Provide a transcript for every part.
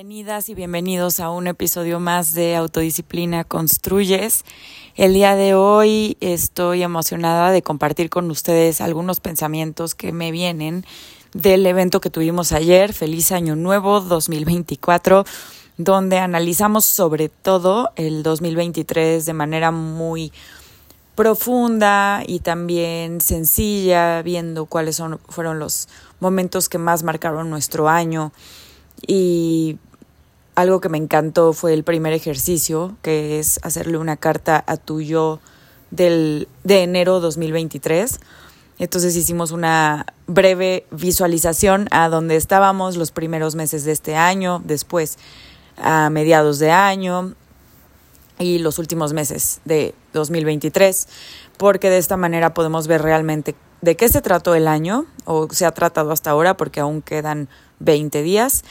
Bienvenidas y bienvenidos a un episodio más de Autodisciplina Construyes. El día de hoy estoy emocionada de compartir con ustedes algunos pensamientos que me vienen del evento que tuvimos ayer, Feliz Año Nuevo 2024, donde analizamos sobre todo el 2023 de manera muy profunda y también sencilla, viendo cuáles son, fueron los momentos que más marcaron nuestro año y algo que me encantó fue el primer ejercicio, que es hacerle una carta a tu yo del, de enero 2023. Entonces hicimos una breve visualización a donde estábamos los primeros meses de este año, después a mediados de año y los últimos meses de 2023, porque de esta manera podemos ver realmente de qué se trató el año o se ha tratado hasta ahora, porque aún quedan 20 días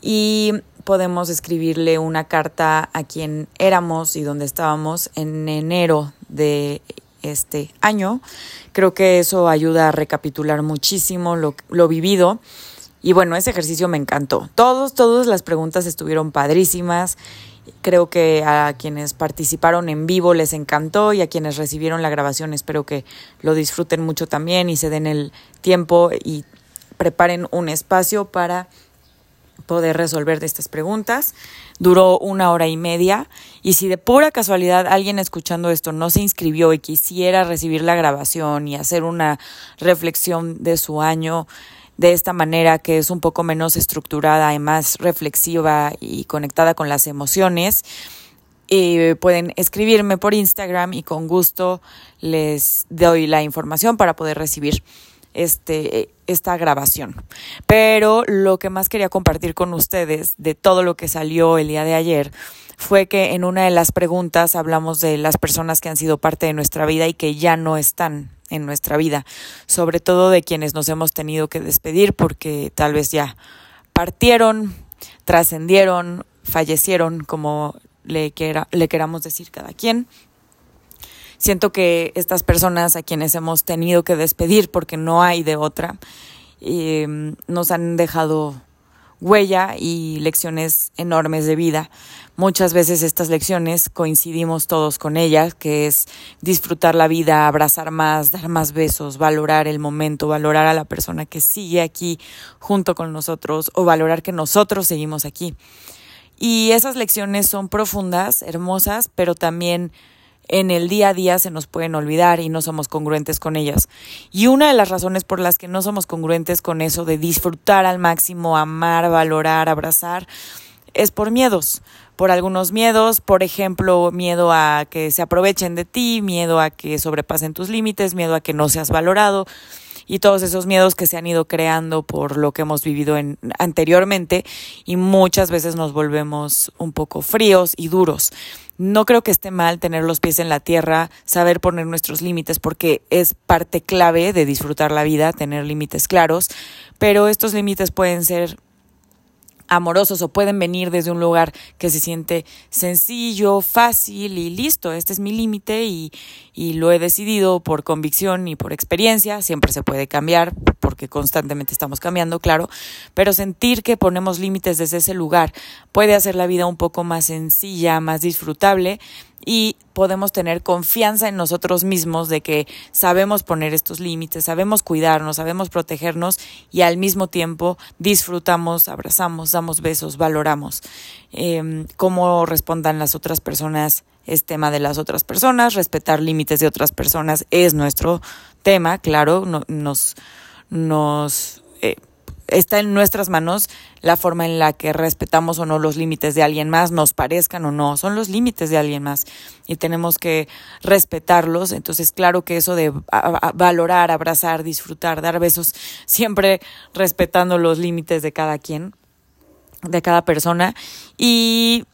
y podemos escribirle una carta a quien éramos y donde estábamos en enero de este año. Creo que eso ayuda a recapitular muchísimo lo, lo vivido. Y bueno, ese ejercicio me encantó. Todos, todas las preguntas estuvieron padrísimas. Creo que a quienes participaron en vivo les encantó y a quienes recibieron la grabación espero que lo disfruten mucho también y se den el tiempo y preparen un espacio para poder resolver de estas preguntas. Duró una hora y media y si de pura casualidad alguien escuchando esto no se inscribió y quisiera recibir la grabación y hacer una reflexión de su año de esta manera que es un poco menos estructurada y más reflexiva y conectada con las emociones, eh, pueden escribirme por Instagram y con gusto les doy la información para poder recibir este, esta grabación. Pero lo que más quería compartir con ustedes de todo lo que salió el día de ayer fue que en una de las preguntas hablamos de las personas que han sido parte de nuestra vida y que ya no están en nuestra vida, sobre todo de quienes nos hemos tenido que despedir porque tal vez ya partieron, trascendieron, fallecieron, como le, quiera, le queramos decir cada quien siento que estas personas a quienes hemos tenido que despedir porque no hay de otra, eh, nos han dejado huella y lecciones enormes de vida. Muchas veces estas lecciones coincidimos todos con ellas, que es disfrutar la vida, abrazar más, dar más besos, valorar el momento, valorar a la persona que sigue aquí junto con nosotros o valorar que nosotros seguimos aquí. Y esas lecciones son profundas, hermosas, pero también en el día a día se nos pueden olvidar y no somos congruentes con ellas. Y una de las razones por las que no somos congruentes con eso de disfrutar al máximo, amar, valorar, abrazar, es por miedos, por algunos miedos, por ejemplo, miedo a que se aprovechen de ti, miedo a que sobrepasen tus límites, miedo a que no seas valorado y todos esos miedos que se han ido creando por lo que hemos vivido en, anteriormente y muchas veces nos volvemos un poco fríos y duros. No creo que esté mal tener los pies en la tierra, saber poner nuestros límites, porque es parte clave de disfrutar la vida, tener límites claros, pero estos límites pueden ser amorosos o pueden venir desde un lugar que se siente sencillo, fácil y listo, este es mi límite y, y, lo he decidido por convicción y por experiencia, siempre se puede cambiar porque constantemente estamos cambiando, claro, pero sentir que ponemos límites desde ese lugar puede hacer la vida un poco más sencilla, más disfrutable y podemos tener confianza en nosotros mismos de que sabemos poner estos límites, sabemos cuidarnos, sabemos protegernos y al mismo tiempo disfrutamos, abrazamos, damos besos, valoramos. Eh, cómo respondan las otras personas es tema de las otras personas, respetar límites de otras personas es nuestro tema, claro, nos, nos eh, está en nuestras manos la forma en la que respetamos o no los límites de alguien más, nos parezcan o no, son los límites de alguien más y tenemos que respetarlos. Entonces, claro que eso de valorar, abrazar, disfrutar, dar besos, siempre respetando los límites de cada quien, de cada persona y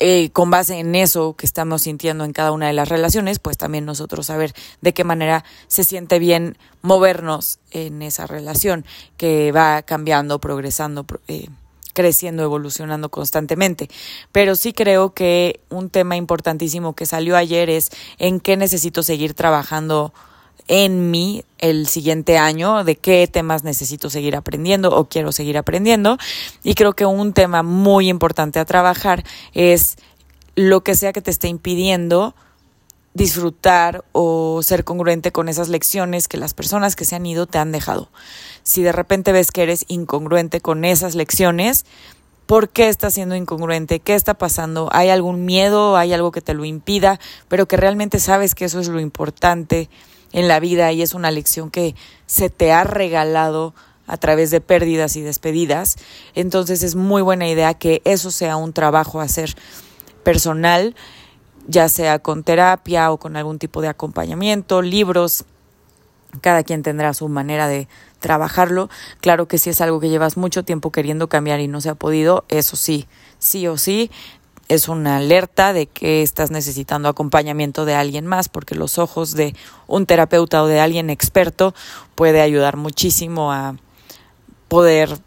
eh, con base en eso que estamos sintiendo en cada una de las relaciones, pues también nosotros saber de qué manera se siente bien movernos en esa relación que va cambiando, progresando, eh, creciendo, evolucionando constantemente. Pero sí creo que un tema importantísimo que salió ayer es en qué necesito seguir trabajando en mí el siguiente año, de qué temas necesito seguir aprendiendo o quiero seguir aprendiendo. Y creo que un tema muy importante a trabajar es lo que sea que te esté impidiendo disfrutar o ser congruente con esas lecciones que las personas que se han ido te han dejado. Si de repente ves que eres incongruente con esas lecciones, ¿por qué estás siendo incongruente? ¿Qué está pasando? ¿Hay algún miedo? ¿Hay algo que te lo impida? Pero que realmente sabes que eso es lo importante en la vida y es una lección que se te ha regalado a través de pérdidas y despedidas. Entonces es muy buena idea que eso sea un trabajo a hacer personal ya sea con terapia o con algún tipo de acompañamiento, libros. Cada quien tendrá su manera de trabajarlo. Claro que si es algo que llevas mucho tiempo queriendo cambiar y no se ha podido, eso sí, sí o sí, es una alerta de que estás necesitando acompañamiento de alguien más, porque los ojos de un terapeuta o de alguien experto puede ayudar muchísimo a poder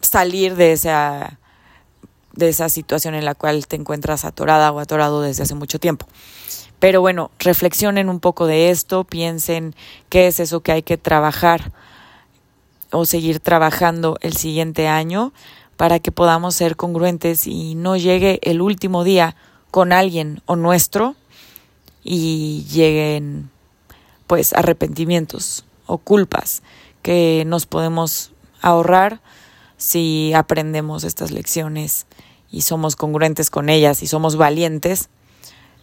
salir de esa de esa situación en la cual te encuentras atorada o atorado desde hace mucho tiempo. Pero bueno, reflexionen un poco de esto, piensen qué es eso que hay que trabajar o seguir trabajando el siguiente año para que podamos ser congruentes y no llegue el último día con alguien o nuestro y lleguen pues arrepentimientos o culpas que nos podemos ahorrar si aprendemos estas lecciones y somos congruentes con ellas y somos valientes,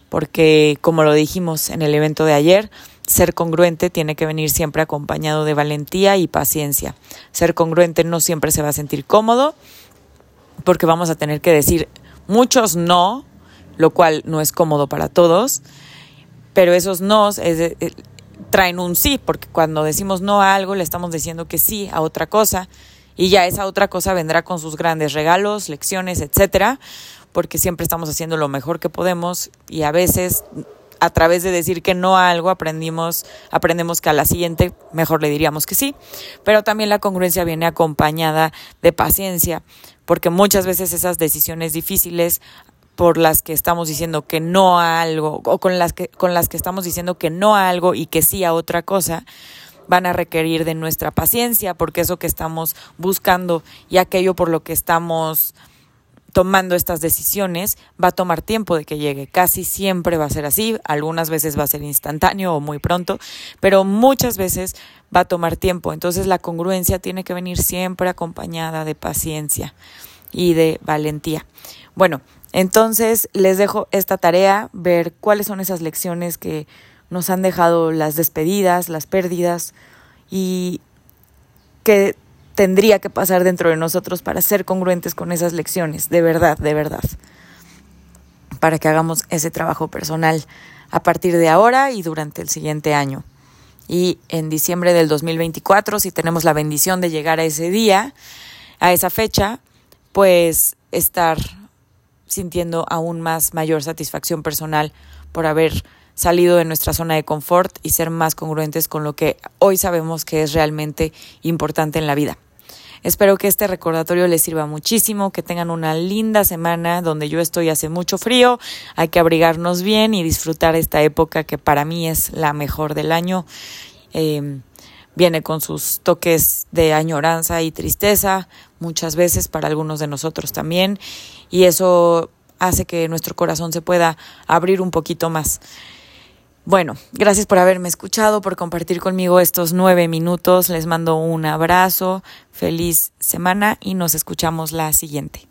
porque como lo dijimos en el evento de ayer, ser congruente tiene que venir siempre acompañado de valentía y paciencia. Ser congruente no siempre se va a sentir cómodo, porque vamos a tener que decir muchos no, lo cual no es cómodo para todos, pero esos no eh, traen un sí, porque cuando decimos no a algo le estamos diciendo que sí a otra cosa y ya esa otra cosa vendrá con sus grandes regalos, lecciones, etcétera, porque siempre estamos haciendo lo mejor que podemos y a veces a través de decir que no a algo aprendimos, aprendemos que a la siguiente mejor le diríamos que sí, pero también la congruencia viene acompañada de paciencia, porque muchas veces esas decisiones difíciles por las que estamos diciendo que no a algo o con las que con las que estamos diciendo que no a algo y que sí a otra cosa, van a requerir de nuestra paciencia, porque eso que estamos buscando y aquello por lo que estamos tomando estas decisiones va a tomar tiempo de que llegue. Casi siempre va a ser así, algunas veces va a ser instantáneo o muy pronto, pero muchas veces va a tomar tiempo. Entonces la congruencia tiene que venir siempre acompañada de paciencia y de valentía. Bueno, entonces les dejo esta tarea, ver cuáles son esas lecciones que nos han dejado las despedidas, las pérdidas y qué tendría que pasar dentro de nosotros para ser congruentes con esas lecciones, de verdad, de verdad, para que hagamos ese trabajo personal a partir de ahora y durante el siguiente año. Y en diciembre del 2024, si tenemos la bendición de llegar a ese día, a esa fecha, pues estar sintiendo aún más mayor satisfacción personal por haber salido de nuestra zona de confort y ser más congruentes con lo que hoy sabemos que es realmente importante en la vida. Espero que este recordatorio les sirva muchísimo, que tengan una linda semana donde yo estoy hace mucho frío, hay que abrigarnos bien y disfrutar esta época que para mí es la mejor del año. Em, viene con sus toques de añoranza y tristeza, muchas veces para algunos de nosotros también, y eso hace que nuestro corazón se pueda abrir un poquito más. Bueno, gracias por haberme escuchado, por compartir conmigo estos nueve minutos. Les mando un abrazo, feliz semana y nos escuchamos la siguiente.